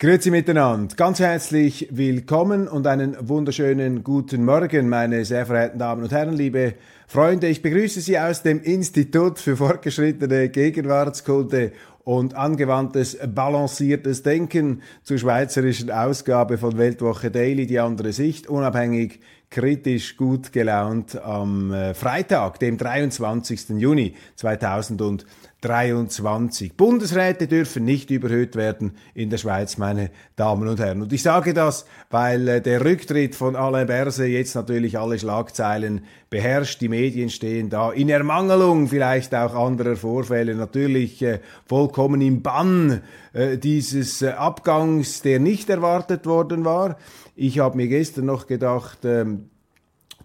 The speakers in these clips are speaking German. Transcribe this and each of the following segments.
Grüezi miteinander, ganz herzlich willkommen und einen wunderschönen guten Morgen, meine sehr verehrten Damen und Herren, liebe Freunde. Ich begrüße Sie aus dem Institut für fortgeschrittene Gegenwartskunde und angewandtes balanciertes Denken zur schweizerischen Ausgabe von Weltwoche Daily, die andere Sicht, unabhängig, kritisch, gut gelaunt am äh, Freitag, dem 23. Juni 2020. 23. Bundesräte dürfen nicht überhöht werden in der Schweiz, meine Damen und Herren. Und ich sage das, weil äh, der Rücktritt von Alain Berse jetzt natürlich alle Schlagzeilen beherrscht. Die Medien stehen da in Ermangelung vielleicht auch anderer Vorfälle natürlich äh, vollkommen im Bann dieses Abgangs, der nicht erwartet worden war. Ich habe mir gestern noch gedacht, ähm,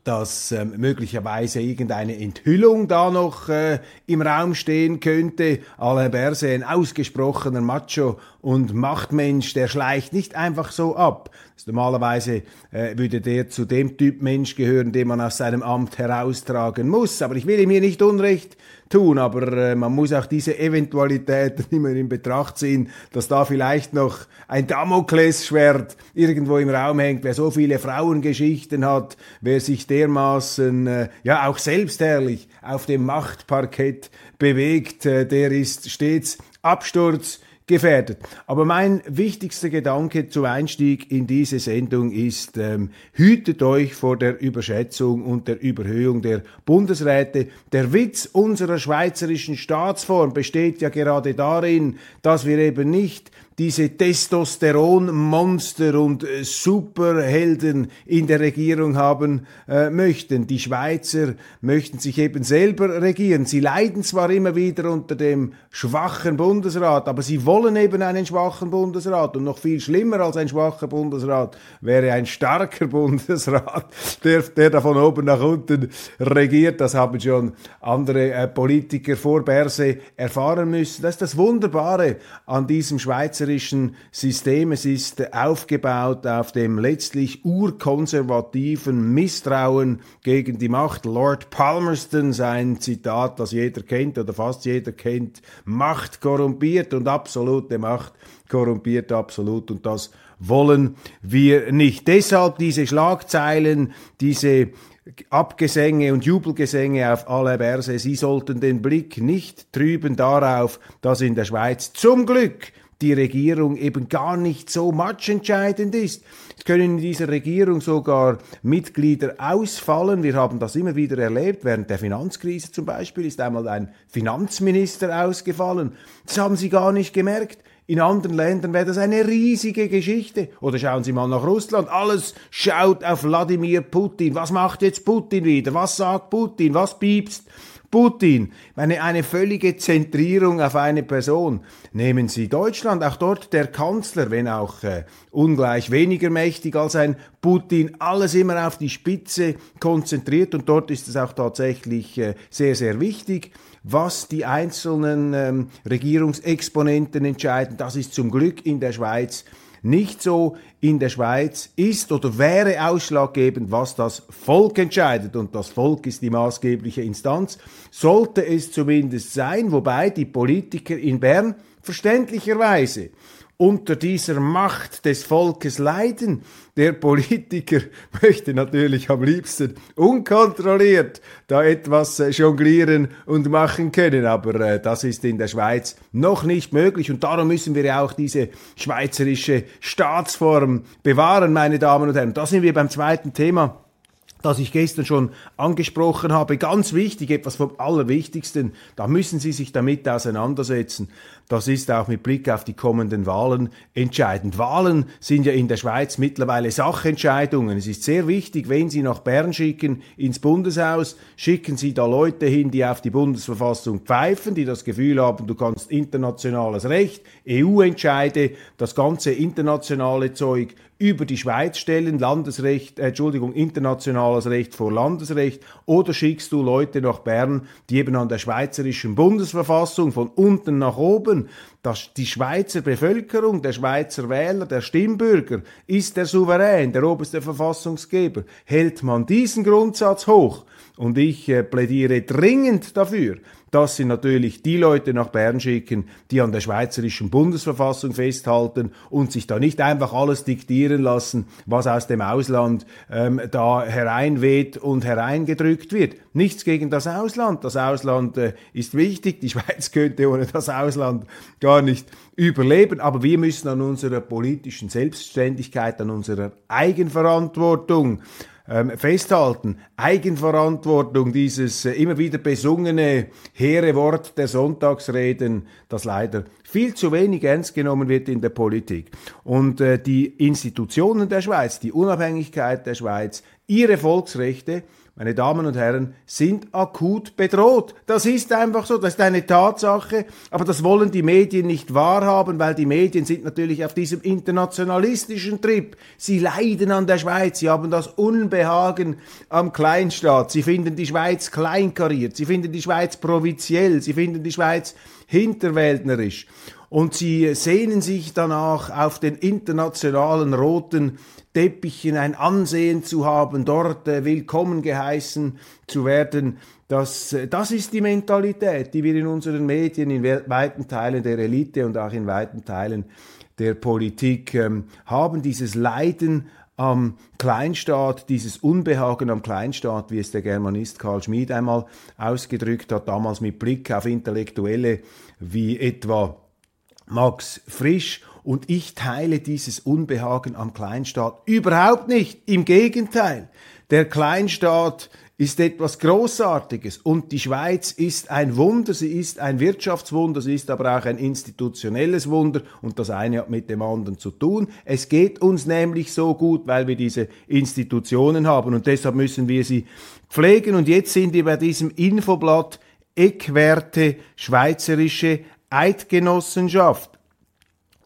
dass ähm, möglicherweise irgendeine Enthüllung da noch äh, im Raum stehen könnte. Alain Berset, ein ausgesprochener Macho und Machtmensch, der schleicht nicht einfach so ab. Normalerweise äh, würde der zu dem Typ Mensch gehören, den man aus seinem Amt heraustragen muss. Aber ich will ihm hier nicht Unrecht tun, aber äh, man muss auch diese Eventualitäten immer in Betracht ziehen, dass da vielleicht noch ein Damoklesschwert irgendwo im Raum hängt, wer so viele Frauengeschichten hat, wer sich dermaßen, äh, ja auch selbstherrlich auf dem Machtparkett bewegt, äh, der ist stets Absturz gefährdet. Aber mein wichtigster Gedanke zum Einstieg in diese Sendung ist, ähm, hütet euch vor der Überschätzung und der Überhöhung der Bundesräte. Der Witz unserer schweizerischen Staatsform besteht ja gerade darin, dass wir eben nicht diese Testosteronmonster und äh, Superhelden in der Regierung haben äh, möchten. Die Schweizer möchten sich eben selber regieren. Sie leiden zwar immer wieder unter dem schwachen Bundesrat, aber sie wollen eben einen schwachen Bundesrat. Und noch viel schlimmer als ein schwacher Bundesrat wäre ein starker Bundesrat, der, der da von oben nach unten regiert. Das haben schon andere äh, Politiker vor Berse erfahren müssen. Das ist das Wunderbare an diesem Schweizer schweizerischen System. Es ist aufgebaut auf dem letztlich urkonservativen Misstrauen gegen die Macht. Lord Palmerston, sein Zitat, das jeder kennt oder fast jeder kennt, Macht korrumpiert und absolute Macht korrumpiert absolut und das wollen wir nicht. Deshalb diese Schlagzeilen, diese Abgesänge und Jubelgesänge auf alle Berse, sie sollten den Blick nicht trüben darauf, dass in der Schweiz zum Glück die Regierung eben gar nicht so matchentscheidend ist. Es können in dieser Regierung sogar Mitglieder ausfallen. Wir haben das immer wieder erlebt. Während der Finanzkrise zum Beispiel ist einmal ein Finanzminister ausgefallen. Das haben Sie gar nicht gemerkt. In anderen Ländern wäre das eine riesige Geschichte. Oder schauen Sie mal nach Russland. Alles schaut auf Wladimir Putin. Was macht jetzt Putin wieder? Was sagt Putin? Was piepst? Putin, eine, eine völlige Zentrierung auf eine Person. Nehmen Sie Deutschland, auch dort der Kanzler, wenn auch äh, ungleich weniger mächtig als ein Putin, alles immer auf die Spitze konzentriert und dort ist es auch tatsächlich äh, sehr, sehr wichtig, was die einzelnen ähm, Regierungsexponenten entscheiden. Das ist zum Glück in der Schweiz nicht so in der Schweiz ist oder wäre ausschlaggebend, was das Volk entscheidet. Und das Volk ist die maßgebliche Instanz. Sollte es zumindest sein, wobei die Politiker in Bern verständlicherweise unter dieser Macht des Volkes leiden. Der Politiker möchte natürlich am liebsten unkontrolliert da etwas äh, jonglieren und machen können, aber äh, das ist in der Schweiz noch nicht möglich und darum müssen wir ja auch diese schweizerische Staatsform bewahren, meine Damen und Herren. Da sind wir beim zweiten Thema das ich gestern schon angesprochen habe, ganz wichtig, etwas vom Allerwichtigsten, da müssen Sie sich damit auseinandersetzen. Das ist auch mit Blick auf die kommenden Wahlen entscheidend. Wahlen sind ja in der Schweiz mittlerweile Sachentscheidungen. Es ist sehr wichtig, wenn Sie nach Bern schicken, ins Bundeshaus, schicken Sie da Leute hin, die auf die Bundesverfassung pfeifen, die das Gefühl haben, du kannst internationales Recht, EU-Entscheide, das ganze internationale Zeug über die Schweiz stellen, Landesrecht, äh, Entschuldigung, internationales Recht vor Landesrecht, oder schickst du Leute nach Bern, die eben an der schweizerischen Bundesverfassung von unten nach oben, dass die Schweizer Bevölkerung, der Schweizer Wähler, der Stimmbürger ist der Souverän, der oberste Verfassungsgeber. Hält man diesen Grundsatz hoch, und ich äh, plädiere dringend dafür, dass sie natürlich die Leute nach Bern schicken, die an der schweizerischen Bundesverfassung festhalten und sich da nicht einfach alles diktieren lassen, was aus dem Ausland ähm, da hereinweht und hereingedrückt wird. Nichts gegen das Ausland. Das Ausland äh, ist wichtig. Die Schweiz könnte ohne das Ausland gar nicht überleben. Aber wir müssen an unserer politischen Selbstständigkeit, an unserer Eigenverantwortung ähm, festhalten. Eigenverantwortung, dieses äh, immer wieder besungene hehre Wort der Sonntagsreden, das leider viel zu wenig ernst genommen wird in der Politik. Und äh, die Institutionen der Schweiz, die Unabhängigkeit der Schweiz, ihre Volksrechte, meine Damen und Herren, sind akut bedroht. Das ist einfach so, das ist eine Tatsache, aber das wollen die Medien nicht wahrhaben, weil die Medien sind natürlich auf diesem internationalistischen Trip. Sie leiden an der Schweiz, sie haben das Unbehagen am Kleinstaat, sie finden die Schweiz kleinkariert, sie finden die Schweiz provinziell, sie finden die Schweiz hinterwäldnerisch und sie sehnen sich danach auf den internationalen roten Teppichen ein Ansehen zu haben, dort äh, willkommen geheißen zu werden. Das, äh, das ist die Mentalität, die wir in unseren Medien, in weiten Teilen der Elite und auch in weiten Teilen der Politik ähm, haben, dieses Leiden am Kleinstaat, dieses Unbehagen am Kleinstaat, wie es der Germanist Karl Schmid einmal ausgedrückt hat, damals mit Blick auf Intellektuelle wie etwa Max Frisch und ich teile dieses Unbehagen am Kleinstaat überhaupt nicht. Im Gegenteil, der Kleinstaat ist etwas Großartiges. Und die Schweiz ist ein Wunder, sie ist ein Wirtschaftswunder, sie ist aber auch ein institutionelles Wunder. Und das eine hat mit dem anderen zu tun. Es geht uns nämlich so gut, weil wir diese Institutionen haben. Und deshalb müssen wir sie pflegen. Und jetzt sind wir bei diesem Infoblatt Eckwerte Schweizerische Eidgenossenschaft.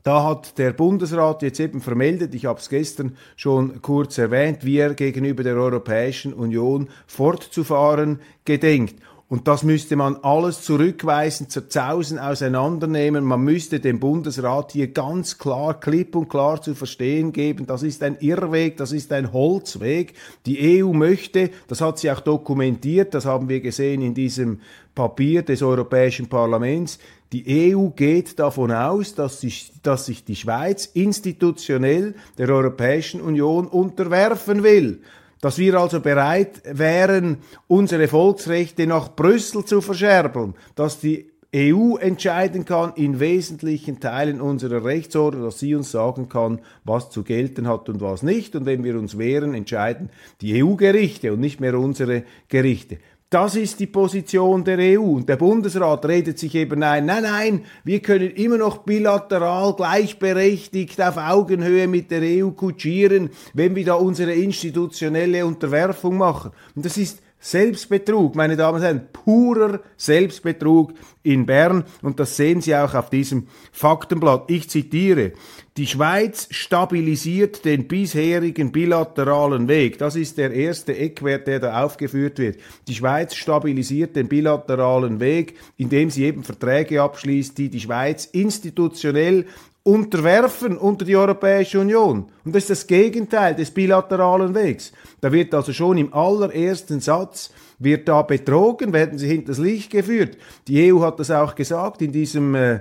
Da hat der Bundesrat jetzt eben vermeldet, ich habe es gestern schon kurz erwähnt, wie er gegenüber der Europäischen Union fortzufahren gedenkt. Und das müsste man alles zurückweisen, zerzausen, auseinandernehmen. Man müsste dem Bundesrat hier ganz klar, klipp und klar zu verstehen geben, das ist ein Irrweg, das ist ein Holzweg. Die EU möchte, das hat sie auch dokumentiert, das haben wir gesehen in diesem Papier des Europäischen Parlaments, die EU geht davon aus, dass sich, dass sich die Schweiz institutionell der Europäischen Union unterwerfen will. Dass wir also bereit wären, unsere Volksrechte nach Brüssel zu verscherbeln, dass die EU entscheiden kann in wesentlichen Teilen unserer Rechtsordnung, dass sie uns sagen kann, was zu gelten hat und was nicht. Und wenn wir uns wehren, entscheiden die EU-Gerichte und nicht mehr unsere Gerichte. Das ist die Position der EU. Und der Bundesrat redet sich eben ein, nein, nein, wir können immer noch bilateral gleichberechtigt auf Augenhöhe mit der EU kutschieren, wenn wir da unsere institutionelle Unterwerfung machen. Und das ist Selbstbetrug, meine Damen und Herren, purer Selbstbetrug in Bern und das sehen Sie auch auf diesem Faktenblatt. Ich zitiere, die Schweiz stabilisiert den bisherigen bilateralen Weg. Das ist der erste Eckwert, der da aufgeführt wird. Die Schweiz stabilisiert den bilateralen Weg, indem sie eben Verträge abschließt, die die Schweiz institutionell unterwerfen unter die Europäische Union. Und das ist das Gegenteil des bilateralen Wegs. Da wird also schon im allerersten Satz wird da betrogen, werden sie hinters Licht geführt. Die EU hat das auch gesagt in diesem äh,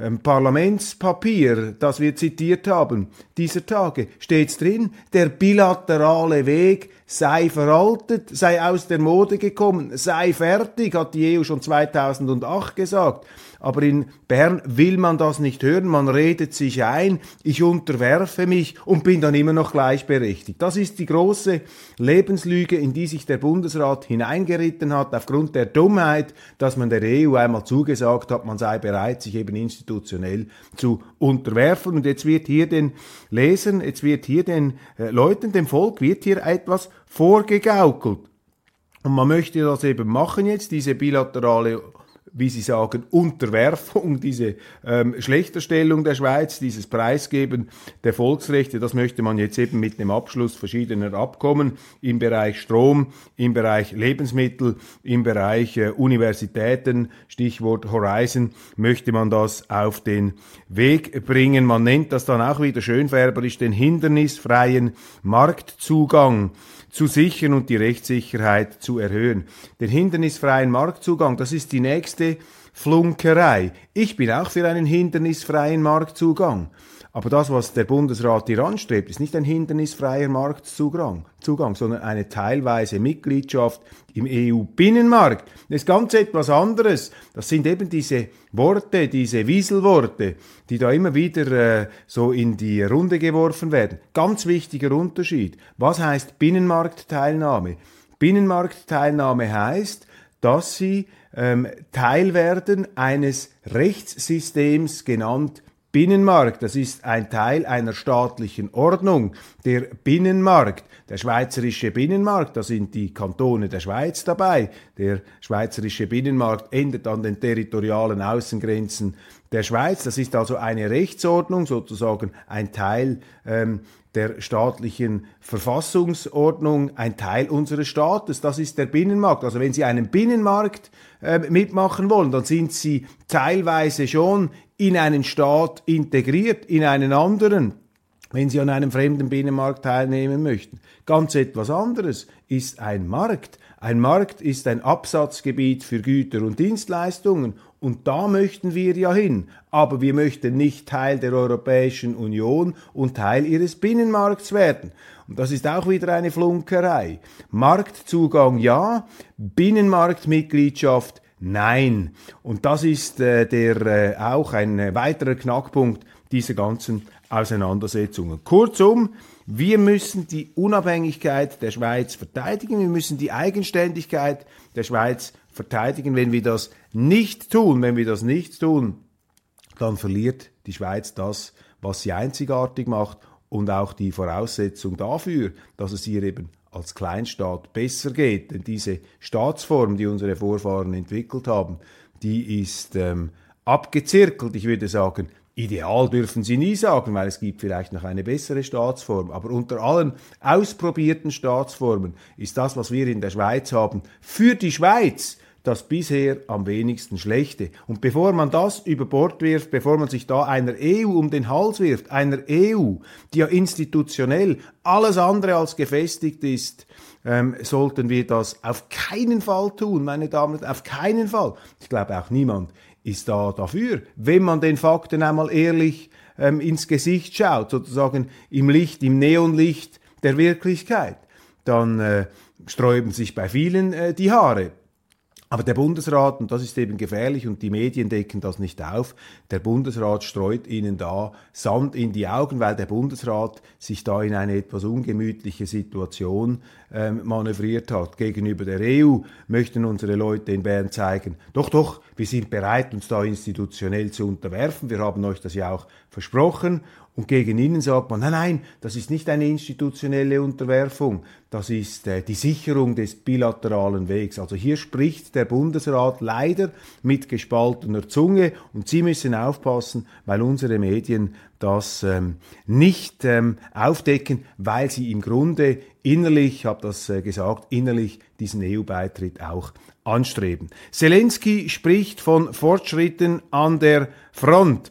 ähm, Parlamentspapier, das wir zitiert haben, dieser Tage, steht drin, der bilaterale Weg sei veraltet, sei aus der Mode gekommen, sei fertig, hat die EU schon 2008 gesagt. Aber in Bern will man das nicht hören, man redet sich ein, ich unterwerfe mich und bin dann immer noch gleichberechtigt. Das ist die große Lebenslüge, in die sich der Bundesrat hineingeritten hat, aufgrund der Dummheit, dass man der EU einmal zugesagt hat, man sei bereit, sich eben institutionell zu unterwerfen. Und jetzt wird hier den Lesern, jetzt wird hier den äh, Leuten, dem Volk, wird hier etwas vorgegaukelt. Und man möchte das eben machen jetzt, diese bilaterale wie Sie sagen, Unterwerfung, diese ähm, Schlechterstellung der Schweiz, dieses Preisgeben der Volksrechte, das möchte man jetzt eben mit dem Abschluss verschiedener Abkommen im Bereich Strom, im Bereich Lebensmittel, im Bereich äh, Universitäten, Stichwort Horizon, möchte man das auf den Weg bringen. Man nennt das dann auch wieder schönfärberisch den hindernisfreien Marktzugang zu sichern und die Rechtssicherheit zu erhöhen. Den hindernisfreien Marktzugang, das ist die nächste Flunkerei. Ich bin auch für einen hindernisfreien Marktzugang. Aber das, was der Bundesrat hier anstrebt, ist nicht ein hindernisfreier Marktzugang, Zugang, sondern eine teilweise Mitgliedschaft im EU-Binnenmarkt. Das ist ganz etwas anderes. Das sind eben diese Worte, diese Wieselworte, die da immer wieder äh, so in die Runde geworfen werden. Ganz wichtiger Unterschied. Was heißt Binnenmarktteilnahme? Binnenmarktteilnahme heißt, dass sie ähm, Teil werden eines Rechtssystems genannt Binnenmarkt, das ist ein Teil einer staatlichen Ordnung. Der Binnenmarkt, der schweizerische Binnenmarkt, da sind die Kantone der Schweiz dabei. Der schweizerische Binnenmarkt endet an den territorialen Außengrenzen der Schweiz. Das ist also eine Rechtsordnung, sozusagen ein Teil ähm, der staatlichen Verfassungsordnung, ein Teil unseres Staates. Das ist der Binnenmarkt. Also wenn Sie einen Binnenmarkt äh, mitmachen wollen, dann sind Sie teilweise schon in einen Staat integriert, in einen anderen, wenn Sie an einem fremden Binnenmarkt teilnehmen möchten. Ganz etwas anderes ist ein Markt. Ein Markt ist ein Absatzgebiet für Güter und Dienstleistungen und da möchten wir ja hin. Aber wir möchten nicht Teil der Europäischen Union und Teil ihres Binnenmarkts werden. Und das ist auch wieder eine Flunkerei. Marktzugang ja, Binnenmarktmitgliedschaft Nein. Und das ist äh, der äh, auch ein weiterer Knackpunkt dieser ganzen Auseinandersetzungen. Kurzum, wir müssen die Unabhängigkeit der Schweiz verteidigen, wir müssen die Eigenständigkeit der Schweiz verteidigen. Wenn wir das nicht tun, wenn wir das nicht tun, dann verliert die Schweiz das, was sie einzigartig macht und auch die Voraussetzung dafür, dass es ihr eben als Kleinstaat besser geht. Denn diese Staatsform, die unsere Vorfahren entwickelt haben, die ist ähm, abgezirkelt. Ich würde sagen, ideal dürfen Sie nie sagen, weil es gibt vielleicht noch eine bessere Staatsform. Aber unter allen ausprobierten Staatsformen ist das, was wir in der Schweiz haben, für die Schweiz das bisher am wenigsten schlechte. Und bevor man das über Bord wirft, bevor man sich da einer EU um den Hals wirft, einer EU, die ja institutionell alles andere als gefestigt ist, ähm, sollten wir das auf keinen Fall tun, meine Damen und Herren, auf keinen Fall. Ich glaube auch niemand ist da dafür, wenn man den Fakten einmal ehrlich ähm, ins Gesicht schaut, sozusagen im Licht, im Neonlicht der Wirklichkeit, dann äh, sträuben sich bei vielen äh, die Haare. Aber der Bundesrat, und das ist eben gefährlich und die Medien decken das nicht auf, der Bundesrat streut ihnen da Sand in die Augen, weil der Bundesrat sich da in eine etwas ungemütliche Situation ähm, manövriert hat. Gegenüber der EU möchten unsere Leute in Bern zeigen, doch, doch, wir sind bereit, uns da institutionell zu unterwerfen. Wir haben euch das ja auch versprochen und gegen ihnen sagt man, nein, nein, das ist nicht eine institutionelle Unterwerfung, das ist äh, die Sicherung des bilateralen Wegs. Also hier spricht der Bundesrat leider mit gespaltener Zunge und Sie müssen aufpassen, weil unsere Medien das ähm, nicht ähm, aufdecken, weil sie im Grunde innerlich, ich habe das äh, gesagt, innerlich diesen EU-Beitritt auch anstreben. Zelensky spricht von Fortschritten an der Front.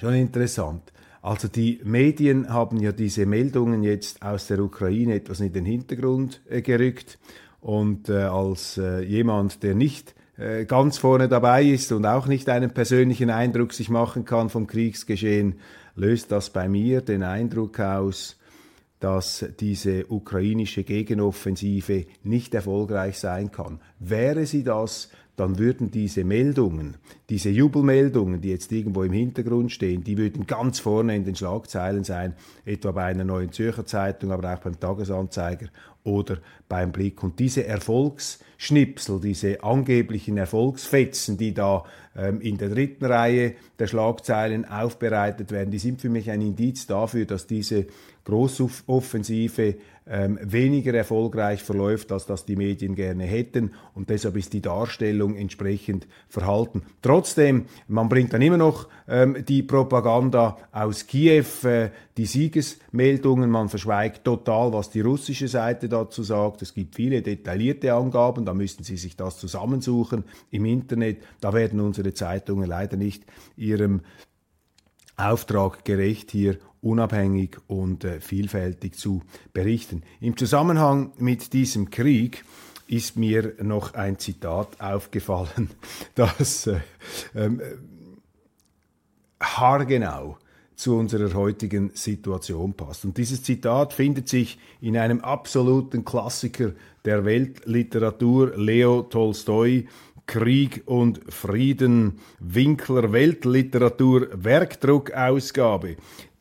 Schon interessant. Also die Medien haben ja diese Meldungen jetzt aus der Ukraine etwas in den Hintergrund äh, gerückt. Und äh, als äh, jemand, der nicht äh, ganz vorne dabei ist und auch nicht einen persönlichen Eindruck sich machen kann vom Kriegsgeschehen, löst das bei mir den Eindruck aus, dass diese ukrainische Gegenoffensive nicht erfolgreich sein kann. Wäre sie das, dann würden diese Meldungen, diese Jubelmeldungen, die jetzt irgendwo im Hintergrund stehen, die würden ganz vorne in den Schlagzeilen sein, etwa bei einer neuen Zürcher Zeitung, aber auch beim Tagesanzeiger oder beim Blick. Und diese Erfolgsschnipsel, diese angeblichen Erfolgsfetzen, die da ähm, in der dritten Reihe der Schlagzeilen aufbereitet werden, die sind für mich ein Indiz dafür, dass diese Großoffensive ähm, weniger erfolgreich verläuft, als das die Medien gerne hätten. Und deshalb ist die Darstellung entsprechend verhalten. Trotzdem, man bringt dann immer noch ähm, die Propaganda aus Kiew, äh, die Siegesmeldungen, man verschweigt total, was die russische Seite dazu sagt. Es gibt viele detaillierte Angaben, da müssten Sie sich das zusammensuchen im Internet. Da werden unsere Zeitungen leider nicht ihrem Auftrag gerecht, hier unabhängig und äh, vielfältig zu berichten. Im Zusammenhang mit diesem Krieg ist mir noch ein Zitat aufgefallen, das äh, äh, haargenau zu unserer heutigen Situation passt. Und dieses Zitat findet sich in einem absoluten Klassiker der Weltliteratur, Leo Tolstoi, Krieg und Frieden, Winkler Weltliteratur, Werkdruckausgabe.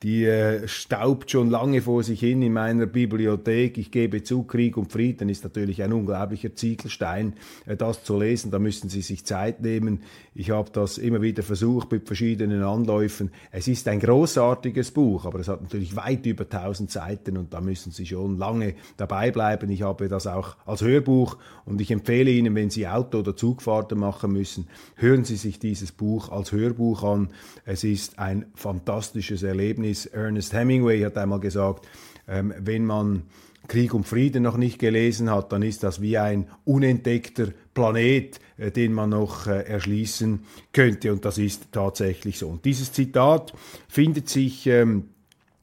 Die äh, staubt schon lange vor sich hin in meiner Bibliothek. Ich gebe zu, Krieg und Frieden ist natürlich ein unglaublicher Ziegelstein, äh, das zu lesen. Da müssen Sie sich Zeit nehmen. Ich habe das immer wieder versucht mit verschiedenen Anläufen. Es ist ein großartiges Buch, aber es hat natürlich weit über 1000 Seiten und da müssen Sie schon lange dabei bleiben. Ich habe das auch als Hörbuch und ich empfehle Ihnen, wenn Sie Auto- oder Zugfahrten machen müssen, hören Sie sich dieses Buch als Hörbuch an. Es ist ein fantastisches Erlebnis ist. Ernest Hemingway hat einmal gesagt, ähm, wenn man Krieg und Frieden noch nicht gelesen hat, dann ist das wie ein unentdeckter Planet, äh, den man noch äh, erschließen könnte. Und das ist tatsächlich so. Und dieses Zitat findet sich ähm,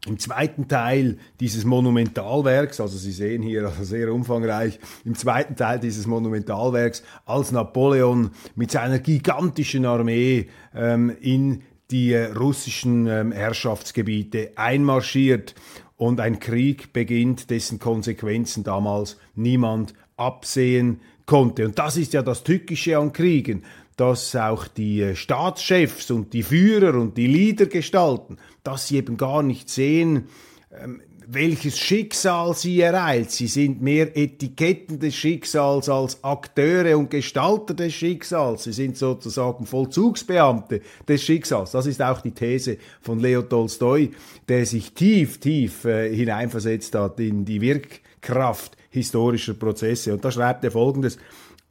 im zweiten Teil dieses Monumentalwerks, also Sie sehen hier also sehr umfangreich, im zweiten Teil dieses Monumentalwerks, als Napoleon mit seiner gigantischen Armee ähm, in die äh, russischen ähm, Herrschaftsgebiete einmarschiert und ein Krieg beginnt, dessen Konsequenzen damals niemand absehen konnte. Und das ist ja das Tückische an Kriegen, dass auch die äh, Staatschefs und die Führer und die Leadergestalten, dass sie eben gar nicht sehen, ähm, welches Schicksal sie ereilt. Sie sind mehr Etiketten des Schicksals als Akteure und Gestalter des Schicksals. Sie sind sozusagen Vollzugsbeamte des Schicksals. Das ist auch die These von Leo Tolstoi, der sich tief, tief äh, hineinversetzt hat in die Wirkkraft historischer Prozesse. Und da schreibt er Folgendes.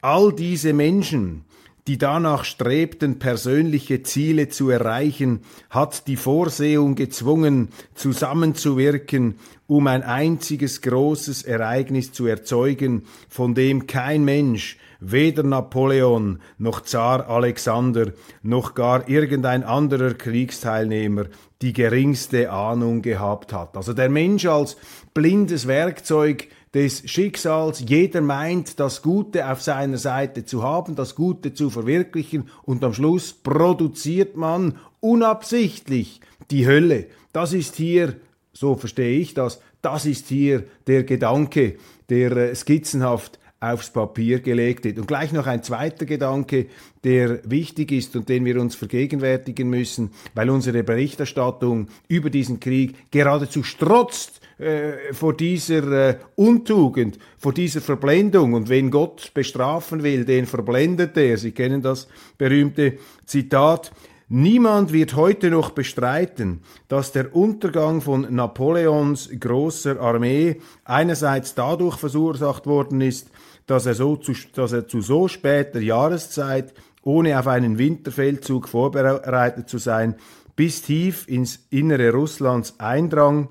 All diese Menschen, die danach strebten, persönliche Ziele zu erreichen, hat die Vorsehung gezwungen, zusammenzuwirken, um ein einziges großes Ereignis zu erzeugen, von dem kein Mensch, weder Napoleon noch Zar Alexander noch gar irgendein anderer Kriegsteilnehmer die geringste Ahnung gehabt hat. Also der Mensch als blindes Werkzeug des Schicksals. Jeder meint, das Gute auf seiner Seite zu haben, das Gute zu verwirklichen und am Schluss produziert man unabsichtlich die Hölle. Das ist hier, so verstehe ich das, das ist hier der Gedanke, der äh, skizzenhaft aufs Papier gelegt wird. Und gleich noch ein zweiter Gedanke, der wichtig ist und den wir uns vergegenwärtigen müssen, weil unsere Berichterstattung über diesen Krieg geradezu strotzt äh, vor dieser äh, Untugend, vor dieser Verblendung. Und wenn Gott bestrafen will, den verblendet er. Sie kennen das berühmte Zitat. Niemand wird heute noch bestreiten, dass der Untergang von Napoleons großer Armee einerseits dadurch verursacht worden ist, dass er, so zu, dass er zu so später Jahreszeit, ohne auf einen Winterfeldzug vorbereitet zu sein, bis tief ins Innere Russlands eindrang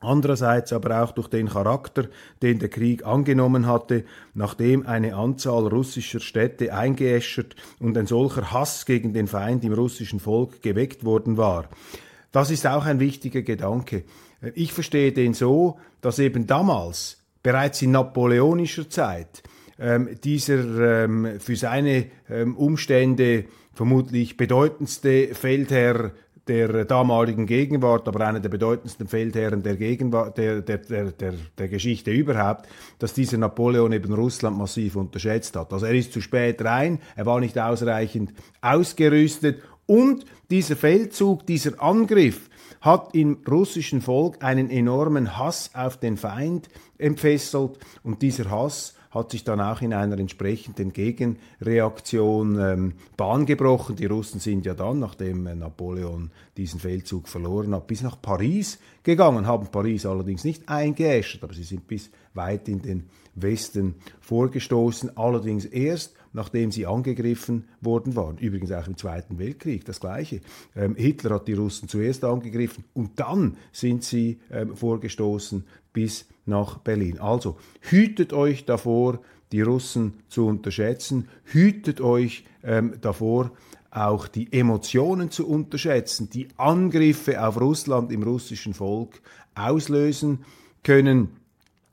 Andererseits aber auch durch den Charakter, den der Krieg angenommen hatte, nachdem eine Anzahl russischer Städte eingeäschert und ein solcher Hass gegen den Feind im russischen Volk geweckt worden war. Das ist auch ein wichtiger Gedanke. Ich verstehe den so, dass eben damals, bereits in napoleonischer Zeit, ähm, dieser ähm, für seine ähm, Umstände vermutlich bedeutendste Feldherr der damaligen Gegenwart, aber einer der bedeutendsten Feldherren der, Gegenwart, der, der, der, der, der Geschichte überhaupt, dass dieser Napoleon eben Russland massiv unterschätzt hat. Also er ist zu spät rein, er war nicht ausreichend ausgerüstet und dieser Feldzug, dieser Angriff hat im russischen Volk einen enormen Hass auf den Feind entfesselt und dieser Hass hat sich dann auch in einer entsprechenden Gegenreaktion ähm, Bahn gebrochen. Die Russen sind ja dann, nachdem äh, Napoleon diesen Feldzug verloren hat, bis nach Paris gegangen, haben Paris allerdings nicht eingeäschert, aber sie sind bis weit in den Westen vorgestoßen, allerdings erst nachdem sie angegriffen worden waren. Übrigens auch im Zweiten Weltkrieg das Gleiche. Ähm, Hitler hat die Russen zuerst angegriffen und dann sind sie ähm, vorgestoßen bis nach Berlin. Also hütet euch davor, die Russen zu unterschätzen, hütet euch ähm, davor, auch die Emotionen zu unterschätzen, die Angriffe auf Russland im russischen Volk auslösen können.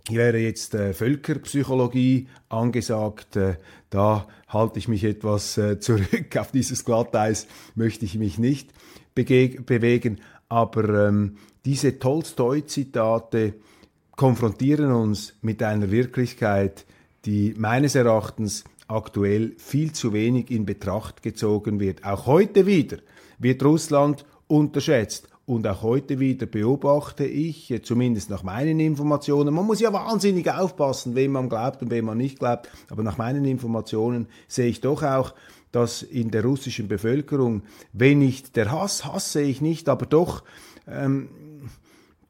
Hier wäre jetzt äh, Völkerpsychologie angesagt. Äh, da halte ich mich etwas äh, zurück. Auf dieses Glatteis möchte ich mich nicht bewegen. Aber ähm, diese Tolstoi-Zitate, konfrontieren uns mit einer Wirklichkeit, die meines Erachtens aktuell viel zu wenig in Betracht gezogen wird. Auch heute wieder wird Russland unterschätzt. Und auch heute wieder beobachte ich, zumindest nach meinen Informationen, man muss ja wahnsinnig aufpassen, wem man glaubt und wem man nicht glaubt, aber nach meinen Informationen sehe ich doch auch, dass in der russischen Bevölkerung, wenn nicht der Hass, Hass sehe ich nicht, aber doch ähm,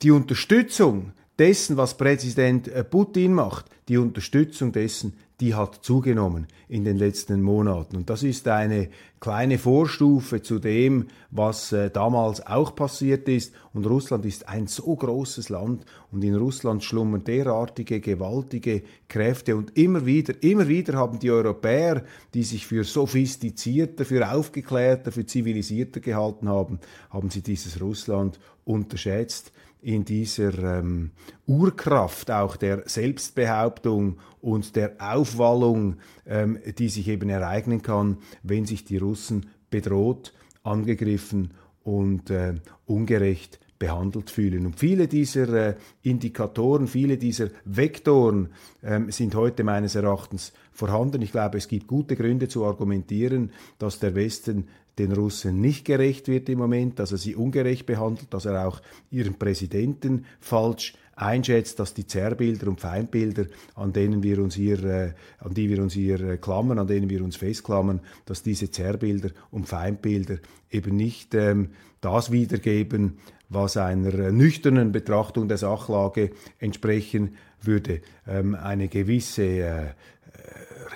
die Unterstützung dessen, was Präsident äh, Putin macht, die Unterstützung dessen, die hat zugenommen in den letzten Monaten. Und das ist eine kleine Vorstufe zu dem, was äh, damals auch passiert ist. Und Russland ist ein so großes Land und in Russland schlummern derartige gewaltige Kräfte. Und immer wieder, immer wieder haben die Europäer, die sich für sophistizierter, für aufgeklärter, für zivilisierter gehalten haben, haben sie dieses Russland unterschätzt in dieser ähm, Urkraft auch der Selbstbehauptung und der Aufwallung, ähm, die sich eben ereignen kann, wenn sich die Russen bedroht, angegriffen und äh, ungerecht behandelt fühlen. Und viele dieser äh, Indikatoren, viele dieser Vektoren ähm, sind heute meines Erachtens vorhanden. Ich glaube, es gibt gute Gründe zu argumentieren, dass der Westen den Russen nicht gerecht wird im Moment, dass er sie ungerecht behandelt, dass er auch ihren Präsidenten falsch einschätzt, dass die Zerrbilder und Feindbilder, an denen wir uns hier, äh, an die wir uns hier äh, klammern, an denen wir uns festklammern, dass diese Zerrbilder und Feindbilder eben nicht ähm, das wiedergeben, was einer äh, nüchternen Betrachtung der Sachlage entsprechen würde. Ähm, eine gewisse äh,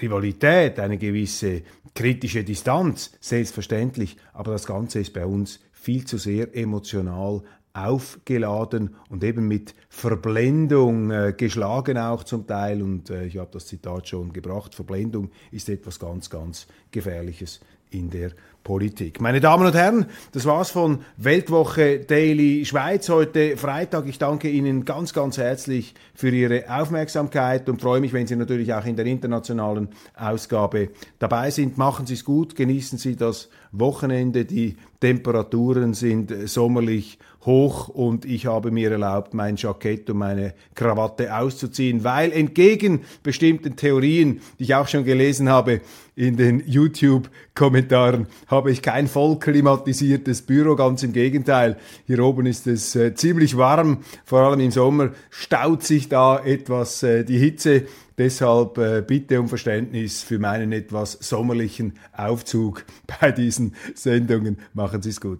Rivalität, eine gewisse kritische Distanz, selbstverständlich, aber das Ganze ist bei uns viel zu sehr emotional aufgeladen und eben mit Verblendung äh, geschlagen auch zum Teil. Und äh, ich habe das Zitat schon gebracht. Verblendung ist etwas ganz, ganz Gefährliches in der Politik. Meine Damen und Herren, das war's von Weltwoche Daily Schweiz heute Freitag. Ich danke Ihnen ganz, ganz herzlich für Ihre Aufmerksamkeit und freue mich, wenn Sie natürlich auch in der internationalen Ausgabe dabei sind. Machen Sie es gut, genießen Sie das Wochenende. Die Temperaturen sind sommerlich hoch und ich habe mir erlaubt, mein Jackett und meine Krawatte auszuziehen, weil entgegen bestimmten Theorien, die ich auch schon gelesen habe in den YouTube-Kommentaren, habe ich kein voll klimatisiertes Büro, ganz im Gegenteil. Hier oben ist es äh, ziemlich warm, vor allem im Sommer staut sich da etwas äh, die Hitze. Deshalb äh, bitte um Verständnis für meinen etwas sommerlichen Aufzug bei diesen Sendungen. Machen Sie es gut.